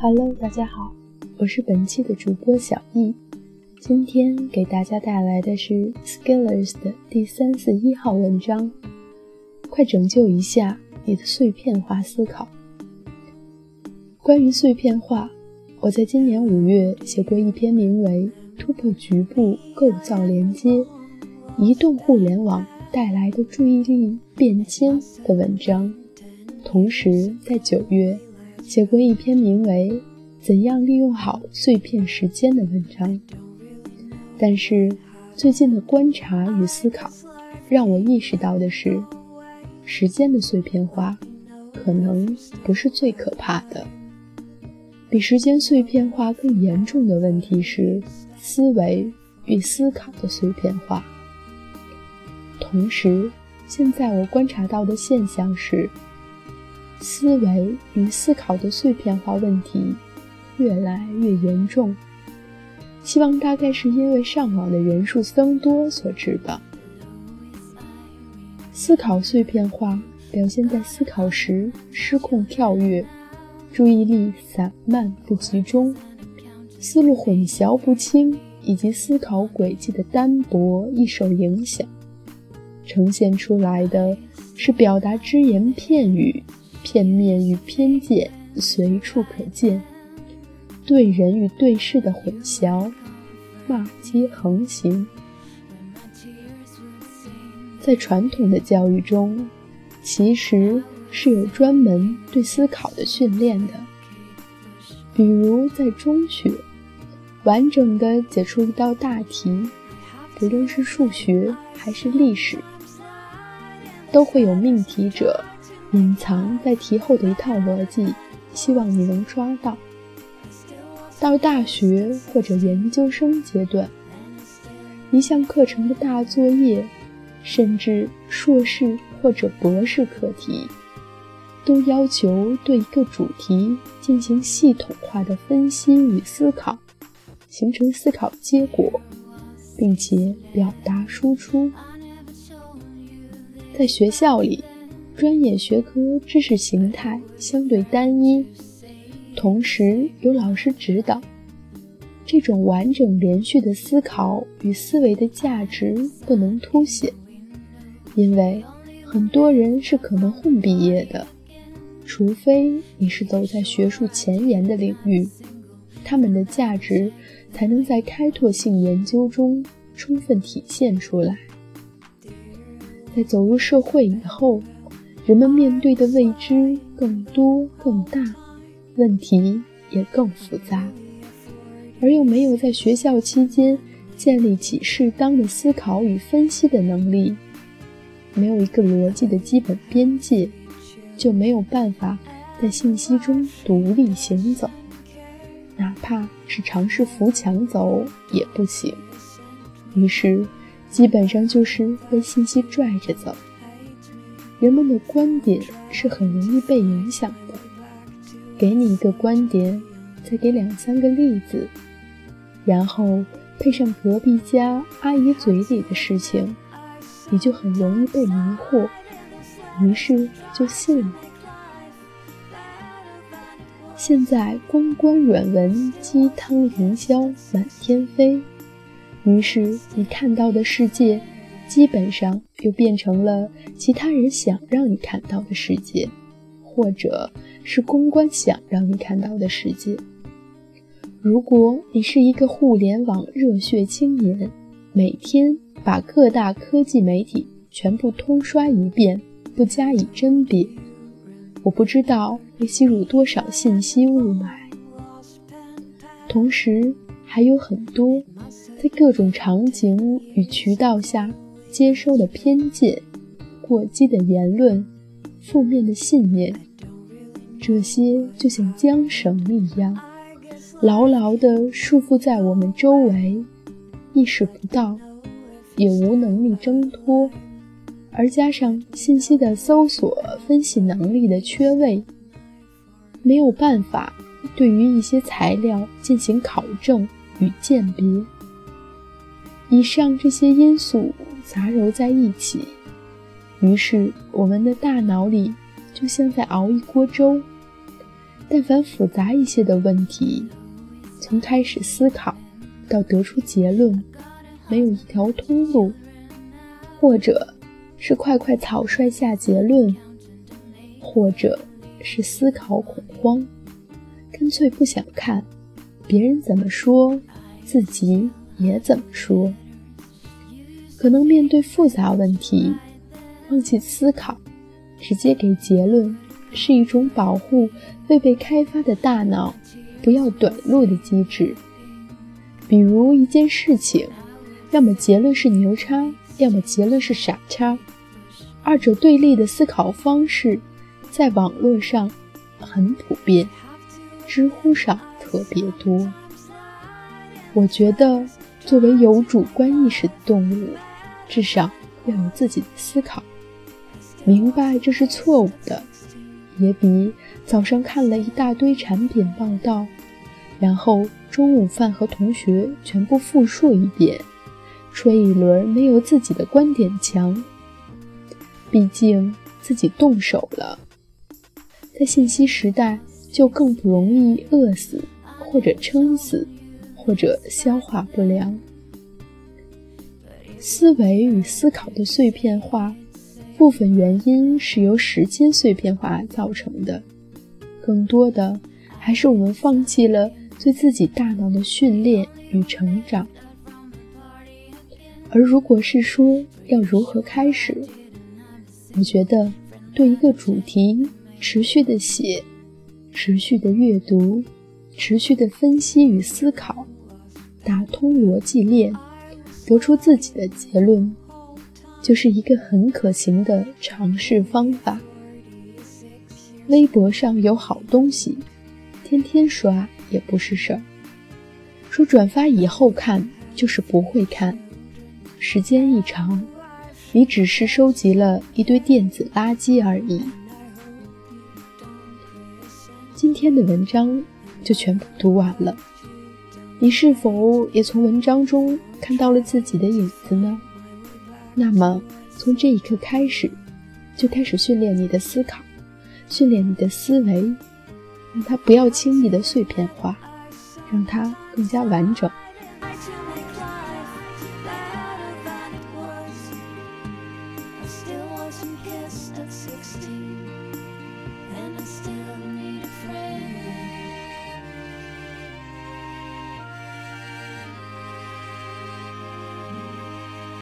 Hello，大家好，我是本期的主播小易。今天给大家带来的是 Skillers 的第三四一号文章，快拯救一下你的碎片化思考。关于碎片化，我在今年五月写过一篇名为《突破局部构造连接：移动互联网带来的注意力变迁》的文章，同时在九月。写过一篇名为《怎样利用好碎片时间》的文章，但是最近的观察与思考让我意识到的是，时间的碎片化可能不是最可怕的，比时间碎片化更严重的问题是思维与思考的碎片化。同时，现在我观察到的现象是。思维与思考的碎片化问题越来越严重，希望大概是因为上网的人数增多所致吧。思考碎片化表现在思考时失控跳跃、注意力散漫不集中、思路混淆不清以及思考轨迹的单薄易受影响，呈现出来的是表达只言片语。片面与偏见随处可见，对人与对事的混淆，骂街横行。在传统的教育中，其实是有专门对思考的训练的，比如在中学，完整的解出一道大题，不论是数学还是历史，都会有命题者。隐藏在题后的一套逻辑，希望你能抓到。到大学或者研究生阶段，一项课程的大作业，甚至硕士或者博士课题，都要求对一个主题进行系统化的分析与思考，形成思考结果，并且表达输出。在学校里。专业学科知识形态相对单一，同时有老师指导，这种完整连续的思考与思维的价值不能凸显，因为很多人是可能混毕业的，除非你是走在学术前沿的领域，他们的价值才能在开拓性研究中充分体现出来。在走入社会以后。人们面对的未知更多更大，问题也更复杂，而又没有在学校期间建立起适当的思考与分析的能力，没有一个逻辑的基本边界，就没有办法在信息中独立行走，哪怕是尝试扶墙走也不行。于是，基本上就是被信息拽着走。人们的观点是很容易被影响的。给你一个观点，再给两三个例子，然后配上隔壁家阿姨嘴里的事情，你就很容易被迷惑，于是就信了。现在公关软文、鸡汤营销满天飞，于是你看到的世界。基本上又变成了其他人想让你看到的世界，或者是公关想让你看到的世界。如果你是一个互联网热血青年，每天把各大科技媒体全部通刷一遍，不加以甄别，我不知道会吸入多少信息雾霾。同时，还有很多在各种场景与渠道下。接收的偏见、过激的言论、负面的信念，这些就像缰绳一样，牢牢地束缚在我们周围，意识不到，也无能力挣脱。而加上信息的搜索、分析能力的缺位，没有办法对于一些材料进行考证与鉴别。以上这些因素。杂糅在一起，于是我们的大脑里就像在熬一锅粥，但凡复杂一些的问题，从开始思考到得出结论，没有一条通路，或者是快快草率下结论，或者是思考恐慌，干脆不想看，别人怎么说，自己也怎么说。可能面对复杂问题，放弃思考，直接给结论，是一种保护未被开发的大脑不要短路的机制。比如一件事情，要么结论是牛叉，要么结论是傻叉，二者对立的思考方式，在网络上很普遍，知乎上特别多。我觉得，作为有主观意识的动物。至少要有自己的思考，明白这是错误的，也比早上看了一大堆产品报道，然后中午饭和同学全部复述一遍，吹一轮没有自己的观点强。毕竟自己动手了，在信息时代就更不容易饿死，或者撑死，或者消化不良。思维与思考的碎片化，部分原因是由时间碎片化造成的，更多的还是我们放弃了对自己大脑的训练与成长。而如果是说要如何开始，我觉得对一个主题持续的写、持续的阅读、持续的分析与思考，打通逻辑链。得出自己的结论，就是一个很可行的尝试方法。微博上有好东西，天天刷也不是事儿。说转发以后看，就是不会看。时间一长，你只是收集了一堆电子垃圾而已。今天的文章就全部读完了。你是否也从文章中看到了自己的影子呢？那么，从这一刻开始，就开始训练你的思考，训练你的思维，让它不要轻易的碎片化，让它更加完整。